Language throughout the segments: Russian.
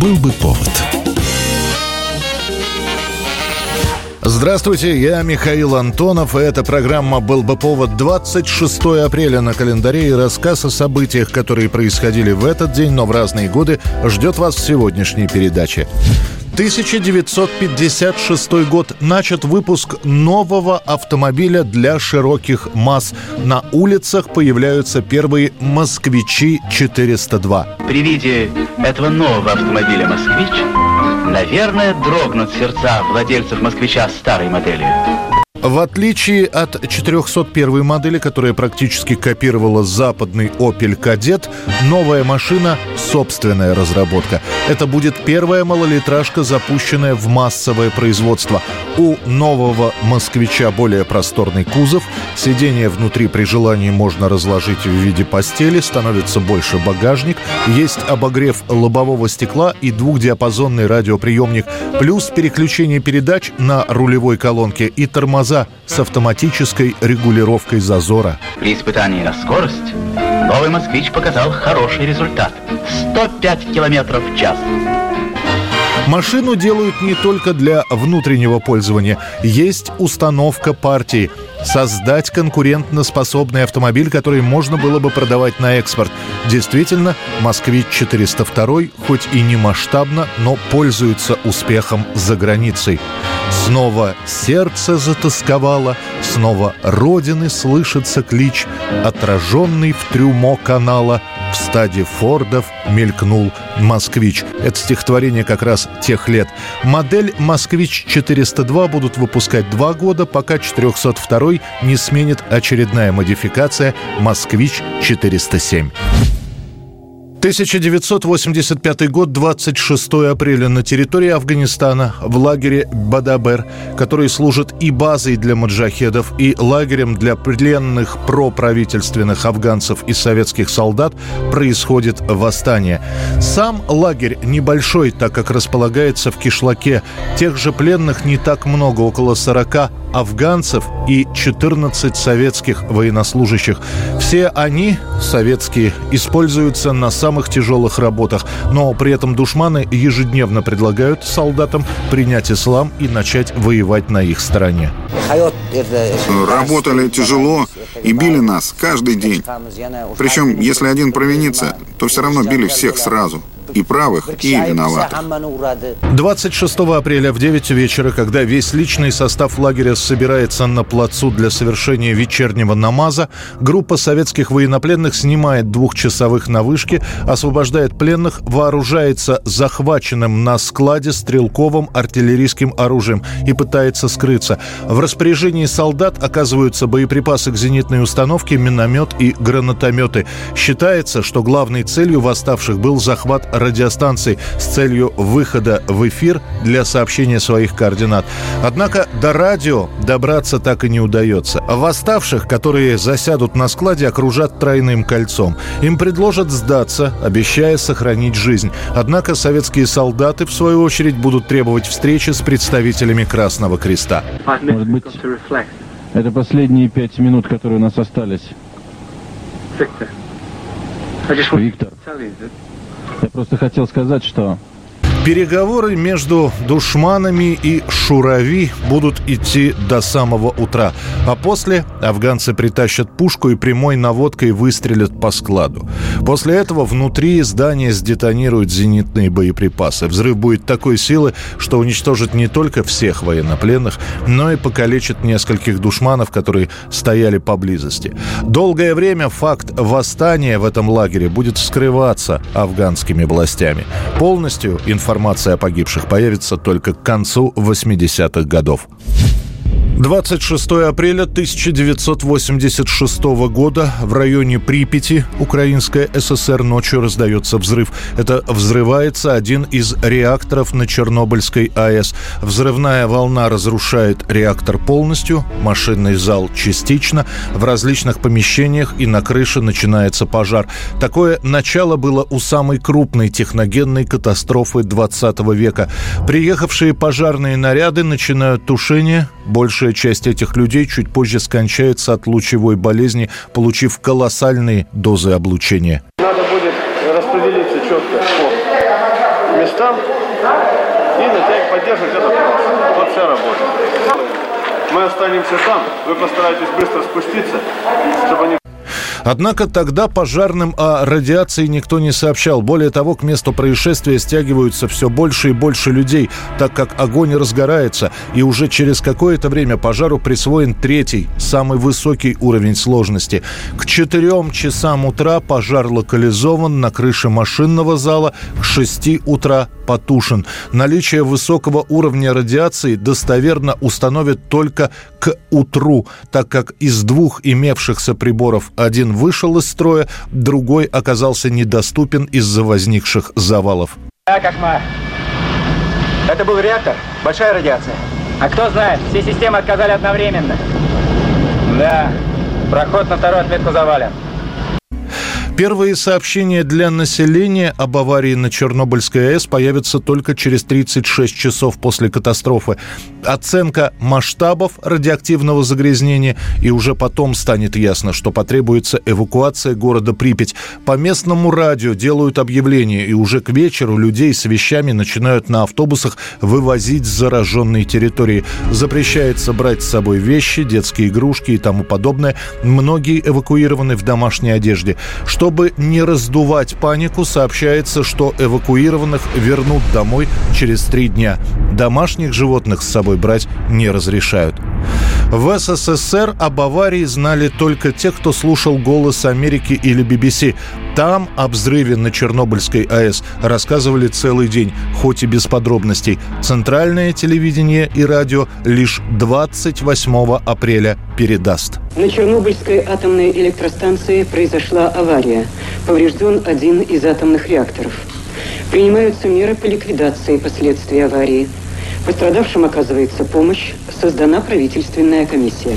Был бы повод. Здравствуйте, я Михаил Антонов, и эта программа «Был бы повод» 26 апреля на календаре и рассказ о событиях, которые происходили в этот день, но в разные годы, ждет вас в сегодняшней передаче. 1956 год начат выпуск нового автомобиля для широких масс. На улицах появляются первые «Москвичи-402». При виде этого нового автомобиля «Москвич» наверное, дрогнут сердца владельцев «Москвича» старой модели. В отличие от 401 модели, которая практически копировала западный Opel Kadett, новая машина – собственная разработка. Это будет первая малолитражка, запущенная в массовое производство. У нового «Москвича» более просторный кузов, сиденье внутри при желании можно разложить в виде постели, становится больше багажник, есть обогрев лобового стекла и двухдиапазонный радиоприемник, плюс переключение передач на рулевой колонке и тормоза тормоза с автоматической регулировкой зазора. При испытании на скорость новый «Москвич» показал хороший результат – 105 километров в час. Машину делают не только для внутреннего пользования. Есть установка партии. Создать конкурентно-способный автомобиль, который можно было бы продавать на экспорт. Действительно, «Москвич-402» хоть и не масштабно, но пользуется успехом за границей. Снова сердце затасковало, снова Родины слышится клич, отраженный в трюмо канала в стаде Фордов мелькнул «Москвич». Это стихотворение как раз тех лет. Модель «Москвич-402» будут выпускать два года, пока 402 не сменит очередная модификация «Москвич-407». 1985 год, 26 апреля на территории Афганистана в лагере Бадабер, который служит и базой для маджахедов, и лагерем для пленных проправительственных афганцев и советских солдат, происходит восстание. Сам лагерь небольшой, так как располагается в кишлаке. Тех же пленных не так много, около 40 афганцев и 14 советских военнослужащих. Все они, советские, используются на самых тяжелых работах, но при этом душманы ежедневно предлагают солдатам принять ислам и начать воевать на их стороне. Работали тяжело и били нас каждый день. Причем, если один провинится, то все равно били всех сразу и правых, и виноватых. 26 апреля в 9 вечера, когда весь личный состав лагеря собирается на плацу для совершения вечернего намаза, группа советских военнопленных снимает двухчасовых на вышке, освобождает пленных, вооружается захваченным на складе стрелковым артиллерийским оружием и пытается скрыться. В распоряжении солдат оказываются боеприпасы к зенитной установке, миномет и гранатометы. Считается, что главной целью восставших был захват радиостанций с целью выхода в эфир для сообщения своих координат. Однако до радио добраться так и не удается. Восставших, которые засядут на складе, окружат тройным кольцом. Им предложат сдаться, обещая сохранить жизнь. Однако советские солдаты, в свою очередь, будут требовать встречи с представителями Красного Креста. Может быть, это последние пять минут, которые у нас остались. Виктор, я просто хотел сказать, что Переговоры между душманами и Шурави будут идти до самого утра. А после афганцы притащат пушку и прямой наводкой выстрелят по складу. После этого внутри здания сдетонируют зенитные боеприпасы. Взрыв будет такой силы, что уничтожит не только всех военнопленных, но и покалечит нескольких душманов, которые стояли поблизости. Долгое время факт восстания в этом лагере будет скрываться афганскими властями. Полностью информация информация о погибших появится только к концу 80-х годов. 26 апреля 1986 года в районе Припяти Украинская ССР ночью раздается взрыв. Это взрывается один из реакторов на Чернобыльской АЭС. Взрывная волна разрушает реактор полностью, машинный зал частично. В различных помещениях и на крыше начинается пожар. Такое начало было у самой крупной техногенной катастрофы 20 века. Приехавшие пожарные наряды начинают тушение. Большая часть этих людей чуть позже скончается от лучевой болезни, получив колоссальные дозы облучения. Надо будет распределиться четко по местам и натягивать, поддерживать этот трос. Вот вся работа. Мы останемся там, вы постарайтесь быстро спуститься, чтобы они Однако тогда пожарным о радиации никто не сообщал. Более того, к месту происшествия стягиваются все больше и больше людей, так как огонь разгорается, и уже через какое-то время пожару присвоен третий, самый высокий уровень сложности. К четырем часам утра пожар локализован на крыше машинного зала, к шести утра потушен. Наличие высокого уровня радиации достоверно установят только к утру, так как из двух имевшихся приборов один вышел из строя, другой оказался недоступен из-за возникших завалов. Да, Кошмар. Это был реактор? Большая радиация? А кто знает, все системы отказали одновременно. Да, проход на вторую отметку завален. Первые сообщения для населения об аварии на Чернобыльской АЭС появятся только через 36 часов после катастрофы. Оценка масштабов радиоактивного загрязнения, и уже потом станет ясно, что потребуется эвакуация города Припять. По местному радио делают объявление, и уже к вечеру людей с вещами начинают на автобусах вывозить с зараженной территории. Запрещается брать с собой вещи, детские игрушки и тому подобное. Многие эвакуированы в домашней одежде. Что чтобы не раздувать панику, сообщается, что эвакуированных вернут домой через три дня. Домашних животных с собой брать не разрешают. В СССР об аварии знали только те, кто слушал «Голос Америки» или BBC. Там о взрыве на Чернобыльской АЭС рассказывали целый день, хоть и без подробностей. Центральное телевидение и радио лишь 28 апреля передаст. На Чернобыльской атомной электростанции произошла авария. Поврежден один из атомных реакторов. Принимаются меры по ликвидации последствий аварии. Пострадавшим оказывается помощь. Создана правительственная комиссия.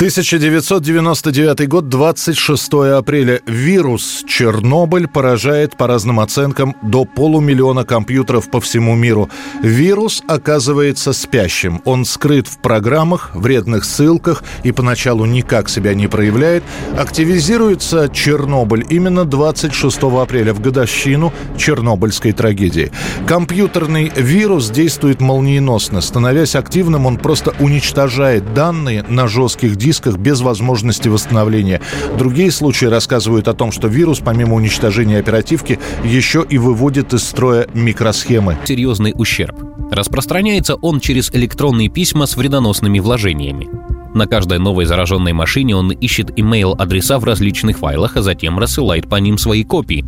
1999 год, 26 апреля. Вирус Чернобыль поражает, по разным оценкам, до полумиллиона компьютеров по всему миру. Вирус оказывается спящим. Он скрыт в программах, вредных ссылках и поначалу никак себя не проявляет. Активизируется Чернобыль именно 26 апреля, в годовщину Чернобыльской трагедии. Компьютерный вирус действует молниеносно. Становясь активным, он просто уничтожает данные на жестких дисках дисках без возможности восстановления. Другие случаи рассказывают о том, что вирус, помимо уничтожения оперативки, еще и выводит из строя микросхемы. Серьезный ущерб. Распространяется он через электронные письма с вредоносными вложениями. На каждой новой зараженной машине он ищет имейл-адреса в различных файлах, а затем рассылает по ним свои копии.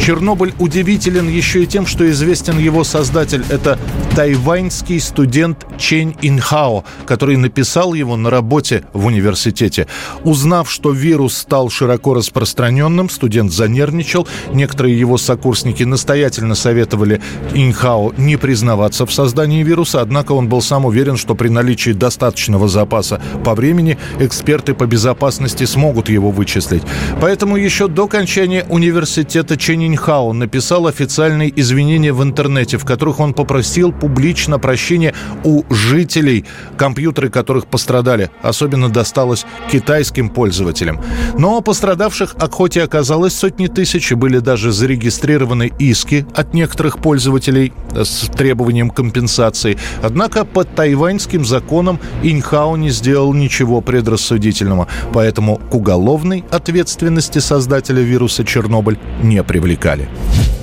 Чернобыль удивителен еще и тем, что известен его создатель. Это тайваньский студент Чень Инхао, который написал его на работе в университете. Узнав, что вирус стал широко распространенным, студент занервничал. Некоторые его сокурсники настоятельно советовали Инхао не признаваться в создании вируса, однако он был сам уверен, что при наличии достаточного запаса по времени эксперты по безопасности смогут его вычислить. Поэтому еще до окончания университета Чень Ниньхао написал официальные извинения в интернете, в которых он попросил публично прощения у жителей, компьютеры которых пострадали. Особенно досталось китайским пользователям. Но пострадавших хоть и оказалось сотни тысяч, и были даже зарегистрированы иски от некоторых пользователей с требованием компенсации. Однако по тайваньским законам Иньхао не сделал ничего предрассудительного, поэтому к уголовной ответственности создателя вируса Чернобыль не привлекли привлекали.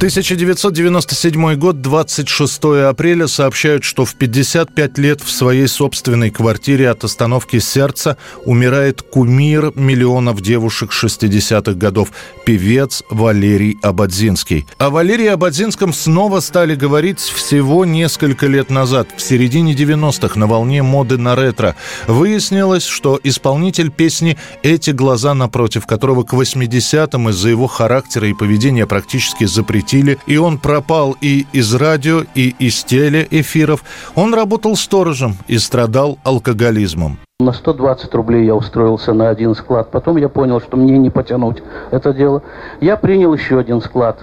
1997 год, 26 апреля, сообщают, что в 55 лет в своей собственной квартире от остановки сердца умирает кумир миллионов девушек 60-х годов, певец Валерий Абадзинский. О Валерии Абадзинском снова стали говорить всего несколько лет назад, в середине 90-х, на волне моды на ретро. Выяснилось, что исполнитель песни «Эти глаза напротив», которого к 80-м из-за его характера и поведения практически запретили, и он пропал и из радио, и из телеэфиров. Он работал сторожем и страдал алкоголизмом. На 120 рублей я устроился на один склад. Потом я понял, что мне не потянуть это дело. Я принял еще один склад.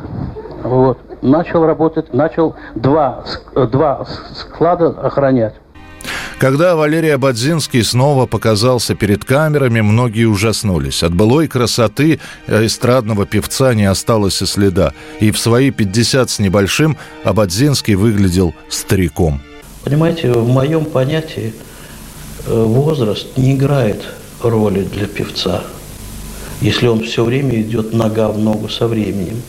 Вот. Начал работать, начал два, два склада охранять. Когда Валерий Абадзинский снова показался перед камерами, многие ужаснулись. От былой красоты эстрадного певца не осталось и следа. И в свои 50 с небольшим Абадзинский выглядел стариком. Понимаете, в моем понятии э, возраст не играет роли для певца, если он все время идет нога в ногу со временем.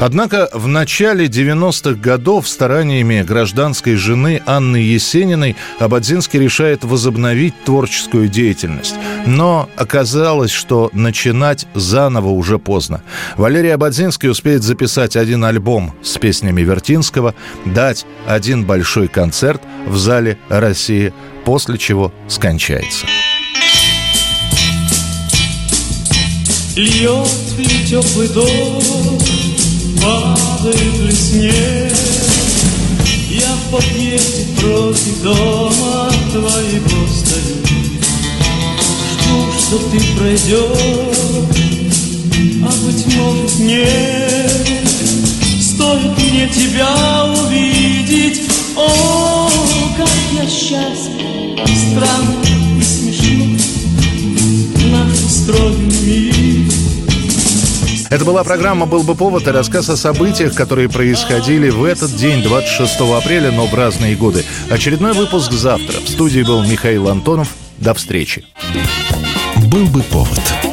Однако в начале 90-х годов стараниями гражданской жены Анны Есениной Абадзинский решает возобновить творческую деятельность. Но оказалось, что начинать заново уже поздно. Валерий Абадзинский успеет записать один альбом с песнями Вертинского, дать один большой концерт в зале России, после чего скончается. Льет ли теплый дождь падает ли снег? Я в подъезде против дома твоего стою. Жду, что ты пройдешь, а быть может нет. Стоит мне тебя увидеть, о, как я счастлив Странно это была программа «Был бы повод» и рассказ о событиях, которые происходили в этот день, 26 апреля, но в разные годы. Очередной выпуск завтра. В студии был Михаил Антонов. До встречи. «Был бы повод»